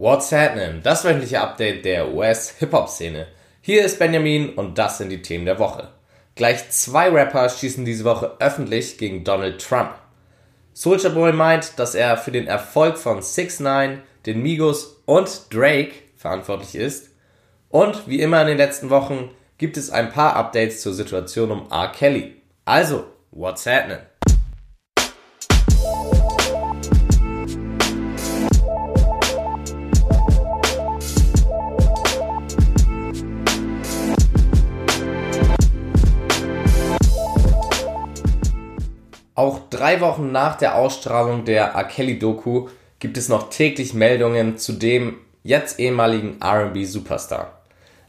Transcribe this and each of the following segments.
What's happening? Das wöchentliche Update der US-Hip-Hop-Szene. Hier ist Benjamin und das sind die Themen der Woche. Gleich zwei Rapper schießen diese Woche öffentlich gegen Donald Trump. Soulja Boy meint, dass er für den Erfolg von 6 9 den Migos und Drake verantwortlich ist. Und wie immer in den letzten Wochen gibt es ein paar Updates zur Situation um R. Kelly. Also, what's happening? Drei Wochen nach der Ausstrahlung der R. Kelly-Doku gibt es noch täglich Meldungen zu dem jetzt ehemaligen RB-Superstar.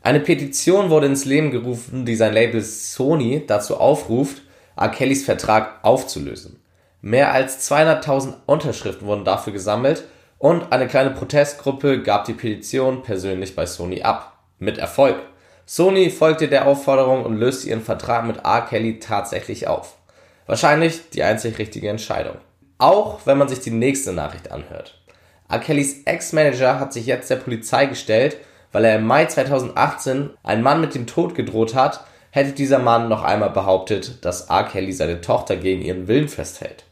Eine Petition wurde ins Leben gerufen, die sein Label Sony dazu aufruft, R. Kellys Vertrag aufzulösen. Mehr als 200.000 Unterschriften wurden dafür gesammelt und eine kleine Protestgruppe gab die Petition persönlich bei Sony ab. Mit Erfolg. Sony folgte der Aufforderung und löste ihren Vertrag mit R. Kelly tatsächlich auf. Wahrscheinlich die einzig richtige Entscheidung. Auch wenn man sich die nächste Nachricht anhört. R. Kellys Ex-Manager hat sich jetzt der Polizei gestellt, weil er im Mai 2018 einen Mann mit dem Tod gedroht hat, hätte dieser Mann noch einmal behauptet, dass R. Kelly seine Tochter gegen ihren Willen festhält.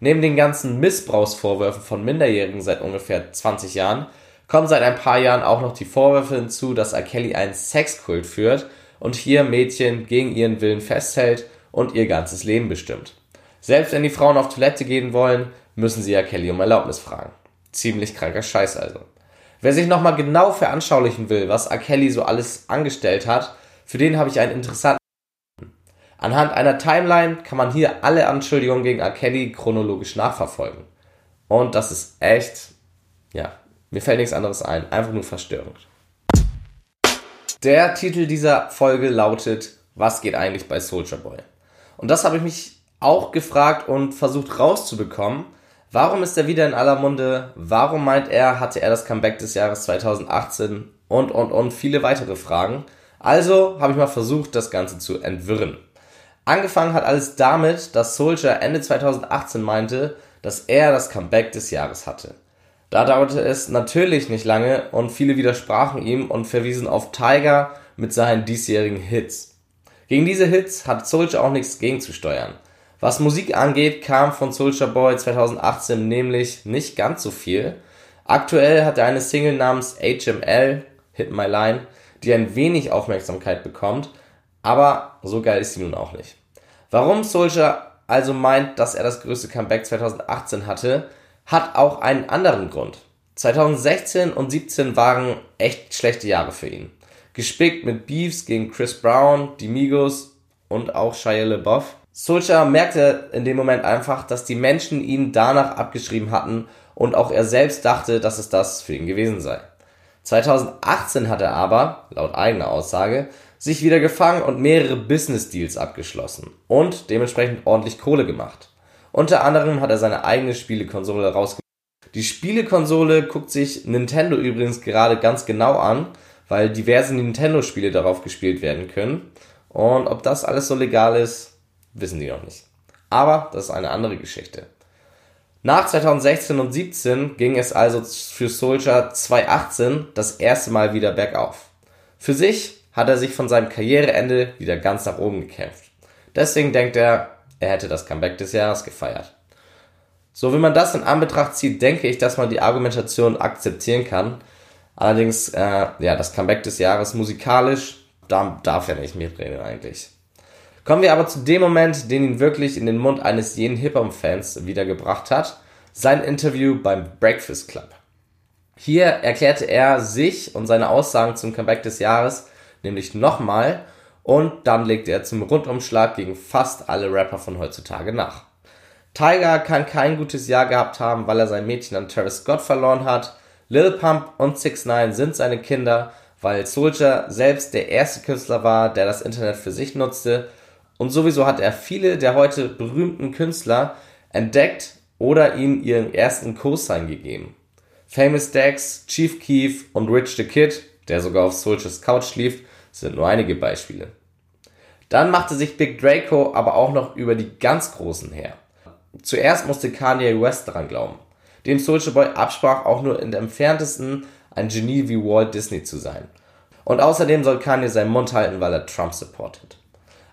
Neben den ganzen Missbrauchsvorwürfen von Minderjährigen seit ungefähr 20 Jahren kommen seit ein paar Jahren auch noch die Vorwürfe hinzu, dass R. Kelly einen Sexkult führt und hier Mädchen gegen ihren Willen festhält und ihr ganzes Leben bestimmt. Selbst wenn die Frauen auf Toilette gehen wollen, müssen sie ja Kelly um Erlaubnis fragen. Ziemlich kranker Scheiß also. Wer sich nochmal genau veranschaulichen will, was R. Kelly so alles angestellt hat, für den habe ich einen interessanten. Anhand einer Timeline kann man hier alle Anschuldigungen gegen R. Kelly chronologisch nachverfolgen. Und das ist echt, ja, mir fällt nichts anderes ein, einfach nur verstörend. Der Titel dieser Folge lautet Was geht eigentlich bei Soldier Boy? Und das habe ich mich auch gefragt und versucht rauszubekommen. Warum ist er wieder in aller Munde? Warum meint er, hatte er das Comeback des Jahres 2018? Und, und, und viele weitere Fragen. Also habe ich mal versucht, das Ganze zu entwirren. Angefangen hat alles damit, dass Soldier Ende 2018 meinte, dass er das Comeback des Jahres hatte. Da dauerte es natürlich nicht lange und viele widersprachen ihm und verwiesen auf Tiger mit seinen diesjährigen Hits. Gegen diese Hits hat Soulja auch nichts gegenzusteuern. Was Musik angeht, kam von Soulja Boy 2018 nämlich nicht ganz so viel. Aktuell hat er eine Single namens HML, Hit My Line, die ein wenig Aufmerksamkeit bekommt, aber so geil ist sie nun auch nicht. Warum Soulja also meint, dass er das größte Comeback 2018 hatte, hat auch einen anderen Grund. 2016 und 2017 waren echt schlechte Jahre für ihn gespickt mit Beefs gegen Chris Brown, die Migos und auch Shia LaBeouf. Soulja merkte in dem Moment einfach, dass die Menschen ihn danach abgeschrieben hatten und auch er selbst dachte, dass es das für ihn gewesen sei. 2018 hat er aber, laut eigener Aussage, sich wieder gefangen und mehrere Business Deals abgeschlossen und dementsprechend ordentlich Kohle gemacht. Unter anderem hat er seine eigene Spielekonsole rausgebracht. Die Spielekonsole guckt sich Nintendo übrigens gerade ganz genau an weil diverse Nintendo-Spiele darauf gespielt werden können. Und ob das alles so legal ist, wissen die noch nicht. Aber das ist eine andere Geschichte. Nach 2016 und 17 ging es also für Soldier 2018 das erste Mal wieder bergauf. Für sich hat er sich von seinem Karriereende wieder ganz nach oben gekämpft. Deswegen denkt er, er hätte das Comeback des Jahres gefeiert. So wie man das in Anbetracht zieht, denke ich, dass man die Argumentation akzeptieren kann, Allerdings, äh, ja, das Comeback des Jahres musikalisch, da darf er nicht mitreden eigentlich. Kommen wir aber zu dem Moment, den ihn wirklich in den Mund eines jeden Hip-Hop-Fans wiedergebracht hat, sein Interview beim Breakfast Club. Hier erklärte er sich und seine Aussagen zum Comeback des Jahres nämlich nochmal und dann legte er zum Rundumschlag gegen fast alle Rapper von heutzutage nach. Tiger kann kein gutes Jahr gehabt haben, weil er sein Mädchen an Travis Scott verloren hat Lil Pump und 6 9 sind seine Kinder, weil Soulja selbst der erste Künstler war, der das Internet für sich nutzte. Und sowieso hat er viele der heute berühmten Künstler entdeckt oder ihnen ihren ersten Co-Sign gegeben. Famous Dex, Chief Keef und Rich the Kid, der sogar auf Souljas Couch schlief, sind nur einige Beispiele. Dann machte sich Big Draco aber auch noch über die ganz Großen her. Zuerst musste Kanye West daran glauben. Dem Soulja Boy absprach, auch nur in der entferntesten ein Genie wie Walt Disney zu sein. Und außerdem soll Kanye seinen Mund halten, weil er Trump supportet.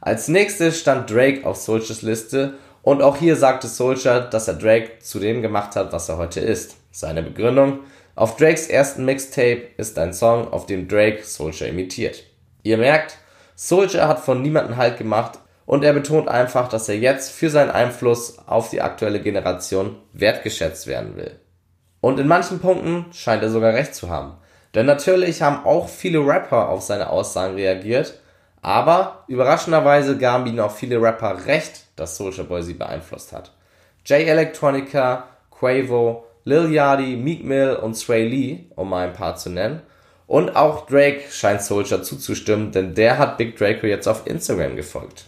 Als nächstes stand Drake auf Souljas Liste und auch hier sagte Soulja, dass er Drake zu dem gemacht hat, was er heute ist. Seine Begründung, auf Drakes ersten Mixtape ist ein Song, auf dem Drake Soulja imitiert. Ihr merkt, Soulja hat von niemandem Halt gemacht und er betont einfach, dass er jetzt für seinen Einfluss auf die aktuelle Generation wertgeschätzt werden will. Und in manchen Punkten scheint er sogar recht zu haben. Denn natürlich haben auch viele Rapper auf seine Aussagen reagiert, aber überraschenderweise gaben ihnen auch viele Rapper recht, dass Soulja Boy sie beeinflusst hat. J Electronica, Quavo, Lil Yachty, Meek Mill und Sway Lee, um mal ein paar zu nennen. Und auch Drake scheint Soulja zuzustimmen, denn der hat Big Draco jetzt auf Instagram gefolgt.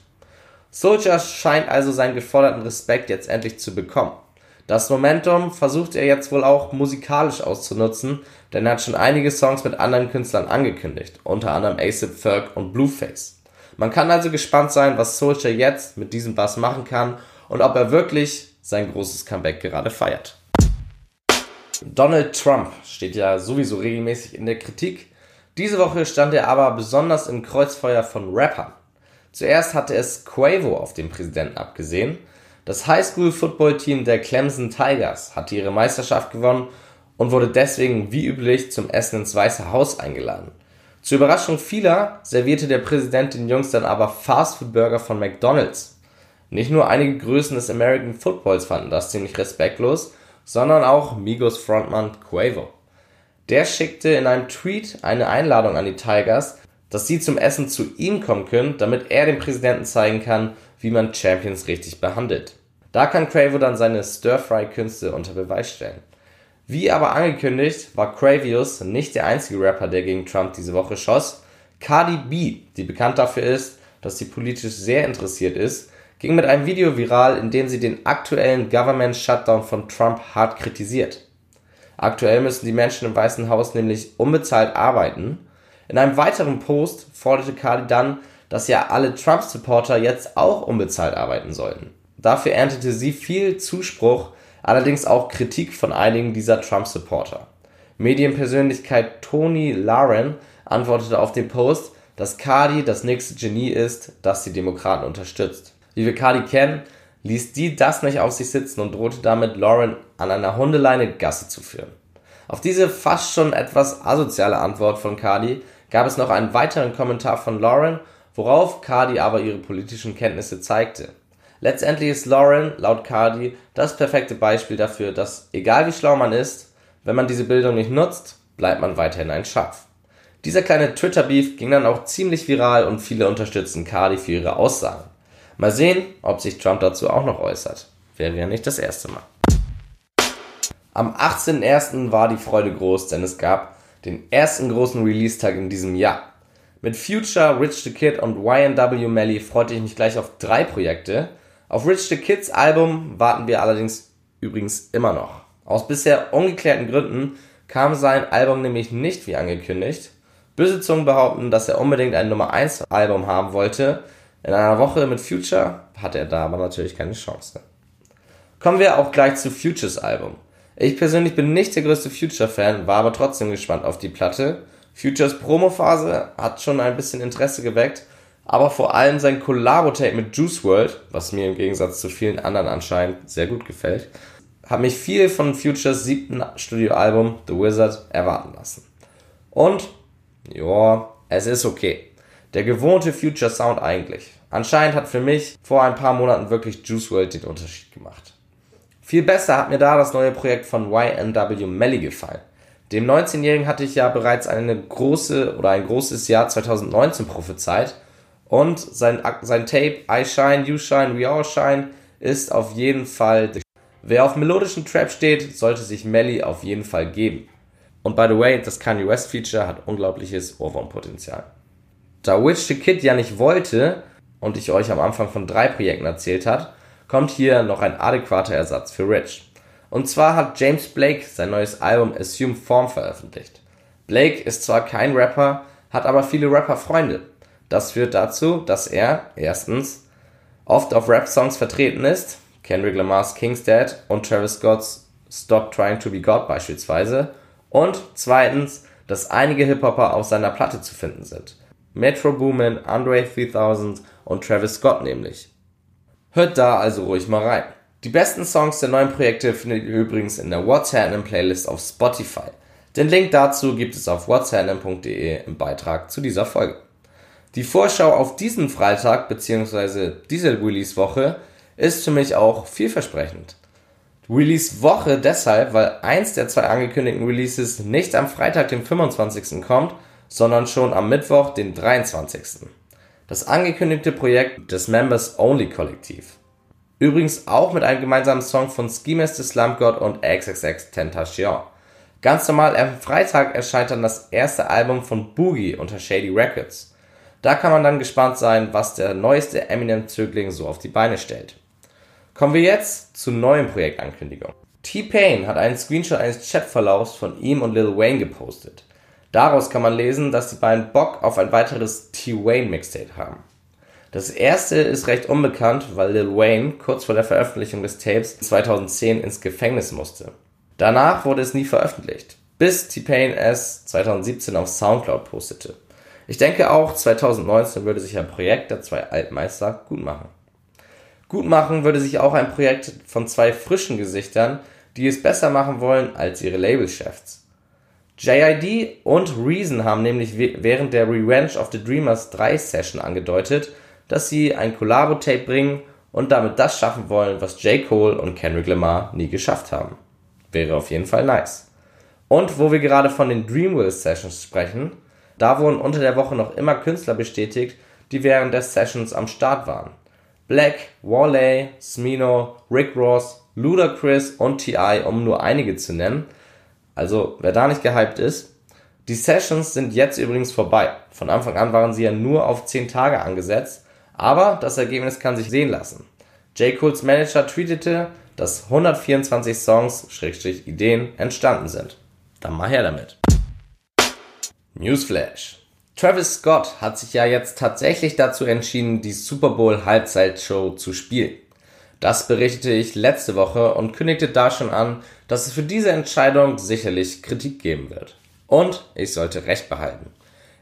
Soulja scheint also seinen geforderten Respekt jetzt endlich zu bekommen. Das Momentum versucht er jetzt wohl auch musikalisch auszunutzen, denn er hat schon einige Songs mit anderen Künstlern angekündigt, unter anderem ASAP Ferg und Blueface. Man kann also gespannt sein, was Soulja jetzt mit diesem Bass machen kann und ob er wirklich sein großes Comeback gerade feiert. Donald Trump steht ja sowieso regelmäßig in der Kritik. Diese Woche stand er aber besonders im Kreuzfeuer von Rappern. Zuerst hatte es Quavo auf den Präsidenten abgesehen. Das Highschool-Football-Team der Clemson Tigers hatte ihre Meisterschaft gewonnen und wurde deswegen wie üblich zum Essen ins Weiße Haus eingeladen. Zur Überraschung vieler servierte der Präsident den Jungs dann aber Fastfood-Burger von McDonald's. Nicht nur einige Größen des American Footballs fanden das ziemlich respektlos, sondern auch Migos Frontmann Quavo. Der schickte in einem Tweet eine Einladung an die Tigers, dass sie zum Essen zu ihm kommen können, damit er dem Präsidenten zeigen kann, wie man Champions richtig behandelt. Da kann Quavo dann seine Stir-Fry-Künste unter Beweis stellen. Wie aber angekündigt, war Quavius nicht der einzige Rapper, der gegen Trump diese Woche schoss. Cardi B, die bekannt dafür ist, dass sie politisch sehr interessiert ist, ging mit einem Video viral, in dem sie den aktuellen Government Shutdown von Trump hart kritisiert. Aktuell müssen die Menschen im Weißen Haus nämlich unbezahlt arbeiten. In einem weiteren Post forderte Cardi dann, dass ja alle Trump-Supporter jetzt auch unbezahlt arbeiten sollten. Dafür erntete sie viel Zuspruch, allerdings auch Kritik von einigen dieser Trump-Supporter. Medienpersönlichkeit Tony Lauren antwortete auf den Post, dass Cardi das nächste Genie ist, das die Demokraten unterstützt. Wie wir Cardi kennen, ließ die das nicht auf sich sitzen und drohte damit, Lauren an einer Hundeleine Gasse zu führen. Auf diese fast schon etwas asoziale Antwort von Cardi gab es noch einen weiteren Kommentar von Lauren, worauf Cardi aber ihre politischen Kenntnisse zeigte. Letztendlich ist Lauren, laut Cardi, das perfekte Beispiel dafür, dass egal wie schlau man ist, wenn man diese Bildung nicht nutzt, bleibt man weiterhin ein Schaf. Dieser kleine Twitter-Beef ging dann auch ziemlich viral und viele unterstützen Cardi für ihre Aussagen. Mal sehen, ob sich Trump dazu auch noch äußert. Wäre ja nicht das erste Mal. Am 18.01. war die Freude groß, denn es gab den ersten großen Release-Tag in diesem Jahr. Mit Future, Rich the Kid und YNW Melly freute ich mich gleich auf drei Projekte. Auf Rich the Kids Album warten wir allerdings übrigens immer noch. Aus bisher ungeklärten Gründen kam sein Album nämlich nicht wie angekündigt. Böse Zungen behaupten, dass er unbedingt ein Nummer 1 Album haben wollte, in einer Woche mit Future hat er da aber natürlich keine Chance. Kommen wir auch gleich zu Futures Album. Ich persönlich bin nicht der größte Future-Fan, war aber trotzdem gespannt auf die Platte. Futures Promo-Phase hat schon ein bisschen Interesse geweckt, aber vor allem sein Collabo-Tape mit Juice World, was mir im Gegensatz zu vielen anderen anscheinend sehr gut gefällt, hat mich viel von Futures siebten Studioalbum The Wizard erwarten lassen. Und, ja, es ist okay. Der gewohnte Future Sound eigentlich. Anscheinend hat für mich vor ein paar Monaten wirklich Juice World den Unterschied gemacht. Viel besser hat mir da das neue Projekt von YNW Melly gefallen. Dem 19-Jährigen hatte ich ja bereits eine große oder ein großes Jahr 2019 prophezeit und sein, sein Tape I Shine, You Shine, We All Shine ist auf jeden Fall. Wer auf melodischen Trap steht, sollte sich Melly auf jeden Fall geben. Und by the way, das Kanye West Feature hat unglaubliches Ohrwurmpotenzial. Da Witch the Kid ja nicht wollte, und ich euch am Anfang von drei Projekten erzählt hat, kommt hier noch ein adäquater Ersatz für Rich. Und zwar hat James Blake sein neues Album Assume Form veröffentlicht. Blake ist zwar kein Rapper, hat aber viele Rapper-Freunde. Das führt dazu, dass er erstens oft auf Rap-Songs vertreten ist, Kendrick Lamar's King's Dad und Travis Scott's Stop Trying to Be God beispielsweise. Und zweitens, dass einige Hip-Hopper auf seiner Platte zu finden sind. Metro Boomin, Andre 3000 und Travis Scott nämlich. Hört da also ruhig mal rein. Die besten Songs der neuen Projekte findet ihr übrigens in der What's Happening Playlist auf Spotify. Den Link dazu gibt es auf whatshappening.de im Beitrag zu dieser Folge. Die Vorschau auf diesen Freitag bzw. diese Release-Woche ist für mich auch vielversprechend. Release-Woche deshalb, weil eins der zwei angekündigten Releases nicht am Freitag, den 25. kommt, sondern schon am Mittwoch, den 23. Das angekündigte Projekt des Members Only Kollektiv. Übrigens auch mit einem gemeinsamen Song von Ski Master Slump God und XXX Tentation. Ganz normal am Freitag erscheint dann das erste Album von Boogie unter Shady Records. Da kann man dann gespannt sein, was der neueste Eminem-Zögling so auf die Beine stellt. Kommen wir jetzt zur neuen Projektankündigung. T-Pain hat einen Screenshot eines Chatverlaufs von ihm und Lil Wayne gepostet. Daraus kann man lesen, dass die beiden Bock auf ein weiteres T-Wayne Mixtape haben. Das erste ist recht unbekannt, weil Lil Wayne kurz vor der Veröffentlichung des Tapes 2010 ins Gefängnis musste. Danach wurde es nie veröffentlicht, bis T-Pain es 2017 auf Soundcloud postete. Ich denke auch 2019 würde sich ein Projekt der zwei Altmeister gut machen. Gut machen würde sich auch ein Projekt von zwei frischen Gesichtern, die es besser machen wollen als ihre Labelchefs. JID und Reason haben nämlich während der Revenge of the Dreamers 3 Session angedeutet, dass sie ein Collabo-Tape bringen und damit das schaffen wollen, was J. Cole und Kendrick Lamar nie geschafft haben. Wäre auf jeden Fall nice. Und wo wir gerade von den Dreamville Sessions sprechen, da wurden unter der Woche noch immer Künstler bestätigt, die während der Sessions am Start waren. Black, Wale, Smino, Rick Ross, Ludacris und T.I., um nur einige zu nennen. Also, wer da nicht gehypt ist. Die Sessions sind jetzt übrigens vorbei. Von Anfang an waren sie ja nur auf 10 Tage angesetzt aber das Ergebnis kann sich sehen lassen. J. Cole's Manager tweetete, dass 124 Songs, Schrägstrich Ideen, entstanden sind. Dann mal her damit. Newsflash. Travis Scott hat sich ja jetzt tatsächlich dazu entschieden, die Super Bowl Halbzeitshow zu spielen. Das berichtete ich letzte Woche und kündigte da schon an, dass es für diese Entscheidung sicherlich Kritik geben wird. Und ich sollte recht behalten.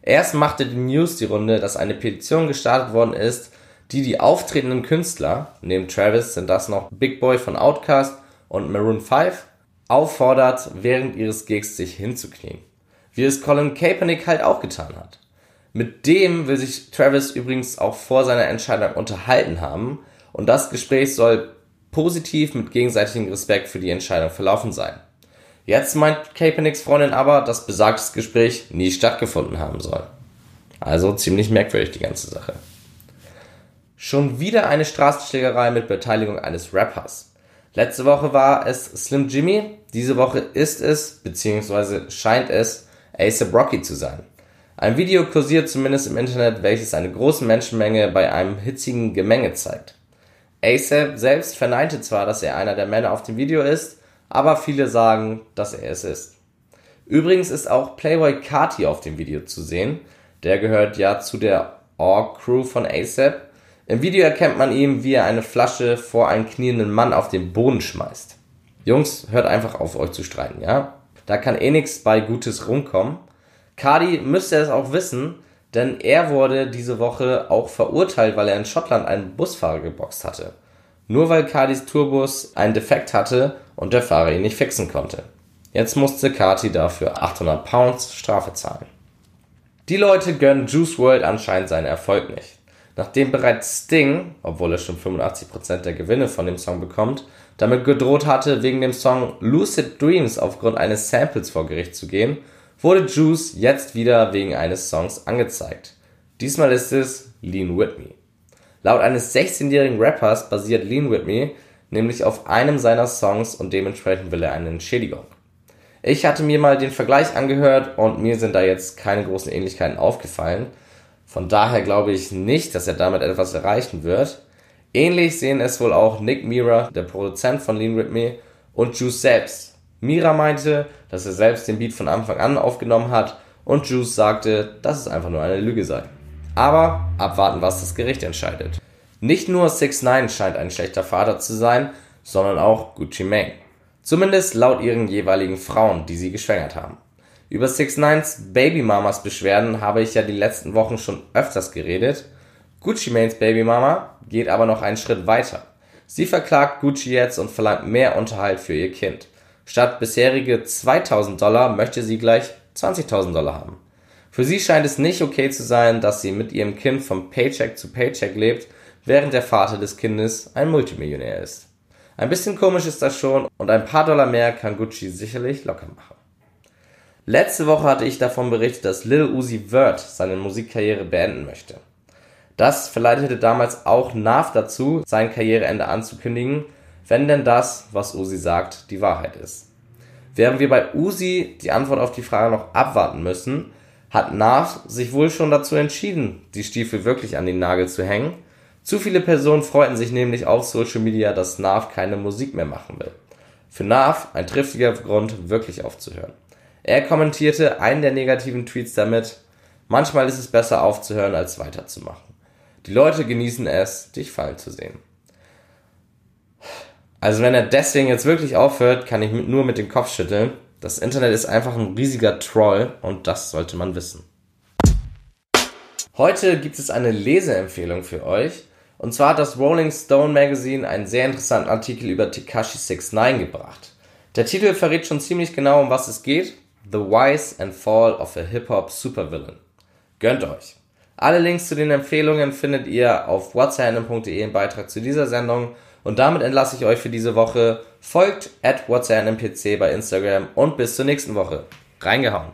Erst machte die News die Runde, dass eine Petition gestartet worden ist, die die auftretenden Künstler, neben Travis sind das noch Big Boy von Outkast und Maroon 5, auffordert, während ihres Gigs sich hinzuknien. Wie es Colin Kaepernick halt auch getan hat. Mit dem will sich Travis übrigens auch vor seiner Entscheidung unterhalten haben und das Gespräch soll positiv mit gegenseitigem Respekt für die Entscheidung verlaufen sein. Jetzt meint Kaepernicks Freundin aber, dass besagtes Gespräch nie stattgefunden haben soll. Also ziemlich merkwürdig die ganze Sache. Schon wieder eine Straßenschlägerei mit Beteiligung eines Rappers. Letzte Woche war es Slim Jimmy, diese Woche ist es, beziehungsweise scheint es, ASAP Rocky zu sein. Ein Video kursiert zumindest im Internet, welches eine große Menschenmenge bei einem hitzigen Gemenge zeigt. ASAP selbst verneinte zwar, dass er einer der Männer auf dem Video ist, aber viele sagen, dass er es ist. Übrigens ist auch Playboy Carti auf dem Video zu sehen. Der gehört ja zu der Org-Crew von ASAP. Im Video erkennt man ihm, wie er eine Flasche vor einen knienden Mann auf den Boden schmeißt. Jungs, hört einfach auf, euch zu streiten, ja? Da kann eh nichts bei Gutes rumkommen. Cardi müsste es auch wissen, denn er wurde diese Woche auch verurteilt, weil er in Schottland einen Busfahrer geboxt hatte. Nur weil Cardis Tourbus einen Defekt hatte und der Fahrer ihn nicht fixen konnte. Jetzt musste Cardi dafür 800 Pounds Strafe zahlen. Die Leute gönnen Juice World anscheinend seinen Erfolg nicht. Nachdem bereits Sting, obwohl er schon 85% der Gewinne von dem Song bekommt, damit gedroht hatte, wegen dem Song Lucid Dreams aufgrund eines Samples vor Gericht zu gehen, wurde Juice jetzt wieder wegen eines Songs angezeigt. Diesmal ist es Lean With Me. Laut eines 16-jährigen Rappers basiert Lean With Me nämlich auf einem seiner Songs und dementsprechend will er eine Entschädigung. Ich hatte mir mal den Vergleich angehört und mir sind da jetzt keine großen Ähnlichkeiten aufgefallen. Von daher glaube ich nicht, dass er damit etwas erreichen wird. Ähnlich sehen es wohl auch Nick Mira, der Produzent von Lean With Me, und Juice selbst. Mira meinte, dass er selbst den Beat von Anfang an aufgenommen hat und Juice sagte, dass es einfach nur eine Lüge sei. Aber abwarten, was das Gericht entscheidet. Nicht nur 6 9 scheint ein schlechter Vater zu sein, sondern auch Gucci Mane. Zumindest laut ihren jeweiligen Frauen, die sie geschwängert haben. Über 6 9s Babymamas Beschwerden habe ich ja die letzten Wochen schon öfters geredet. Gucci Manes Babymama geht aber noch einen Schritt weiter. Sie verklagt Gucci jetzt und verlangt mehr Unterhalt für ihr Kind. Statt bisherige 2000 Dollar möchte sie gleich 20.000 Dollar haben. Für sie scheint es nicht okay zu sein, dass sie mit ihrem Kind vom Paycheck zu Paycheck lebt, während der Vater des Kindes ein Multimillionär ist. Ein bisschen komisch ist das schon und ein paar Dollar mehr kann Gucci sicherlich locker machen. Letzte Woche hatte ich davon berichtet, dass Lil Uzi Vert seine Musikkarriere beenden möchte. Das verleitete damals auch Nav dazu, sein Karriereende anzukündigen, wenn denn das, was Uzi sagt, die Wahrheit ist. Während wir bei Uzi die Antwort auf die Frage noch abwarten müssen, hat Nav sich wohl schon dazu entschieden, die Stiefel wirklich an den Nagel zu hängen zu viele Personen freuten sich nämlich auf Social Media, dass Nav keine Musik mehr machen will. Für Nav ein triftiger Grund, wirklich aufzuhören. Er kommentierte einen der negativen Tweets damit, manchmal ist es besser aufzuhören, als weiterzumachen. Die Leute genießen es, dich fallen zu sehen. Also wenn er deswegen jetzt wirklich aufhört, kann ich nur mit dem Kopf schütteln. Das Internet ist einfach ein riesiger Troll und das sollte man wissen. Heute gibt es eine Leseempfehlung für euch. Und zwar hat das Rolling Stone Magazine einen sehr interessanten Artikel über Tekashi 69 gebracht. Der Titel verrät schon ziemlich genau, um was es geht. The Wise and Fall of a Hip-Hop Supervillain. Gönnt euch. Alle Links zu den Empfehlungen findet ihr auf whatsapp.de im Beitrag zu dieser Sendung. Und damit entlasse ich euch für diese Woche. Folgt at whatsappnpc bei Instagram und bis zur nächsten Woche. Reingehauen.